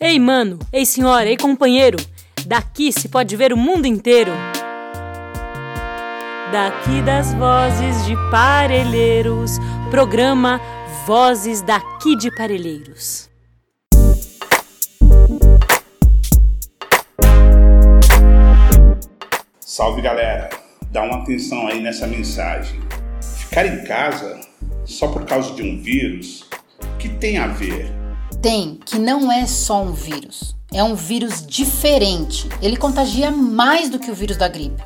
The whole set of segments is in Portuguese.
Ei, mano, ei, senhora, ei, companheiro, daqui se pode ver o mundo inteiro. Daqui das vozes de Parelheiros, programa Vozes daqui de Parelheiros. Salve galera, dá uma atenção aí nessa mensagem. Ficar em casa só por causa de um vírus, que tem a ver? Tem, que não é só um vírus. É um vírus diferente. Ele contagia mais do que o vírus da gripe.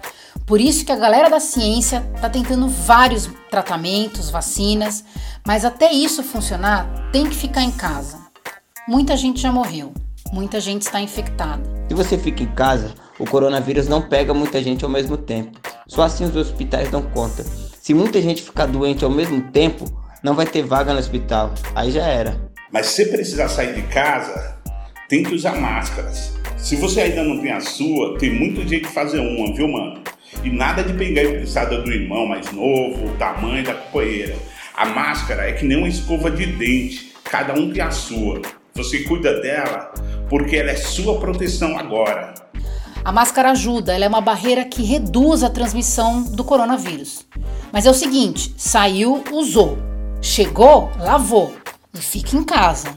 Por isso que a galera da ciência está tentando vários tratamentos, vacinas, mas até isso funcionar, tem que ficar em casa. Muita gente já morreu, muita gente está infectada. Se você fica em casa, o coronavírus não pega muita gente ao mesmo tempo. Só assim os hospitais dão conta. Se muita gente ficar doente ao mesmo tempo, não vai ter vaga no hospital. Aí já era. Mas se precisar sair de casa, tem que usar máscaras. Se você ainda não tem a sua, tem muito jeito de fazer uma, viu, mano? E nada de pegar emprestada do irmão mais novo, da mãe, da companheira. A máscara é que nem uma escova de dente, cada um tem a sua. Você cuida dela porque ela é sua proteção agora. A máscara ajuda, ela é uma barreira que reduz a transmissão do coronavírus. Mas é o seguinte: saiu, usou. Chegou, lavou e fique em casa.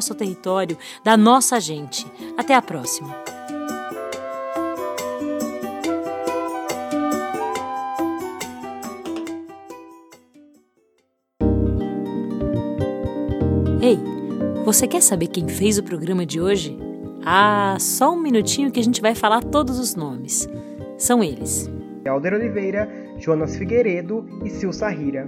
nosso território, da nossa gente. Até a próxima! Ei, você quer saber quem fez o programa de hoje? Ah, só um minutinho que a gente vai falar todos os nomes. São eles: Alder Oliveira, Jonas Figueiredo e Sil Sarrira.